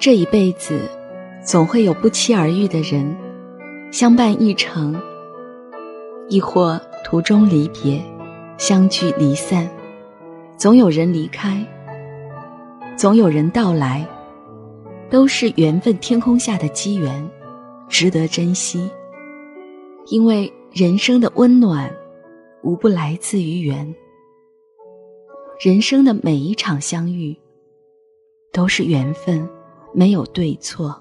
这一辈子，总会有不期而遇的人，相伴一程；亦或途中离别，相聚离散。总有人离开，总有人到来，都是缘分天空下的机缘，值得珍惜。因为人生的温暖，无不来自于缘。人生的每一场相遇，都是缘分。没有对错。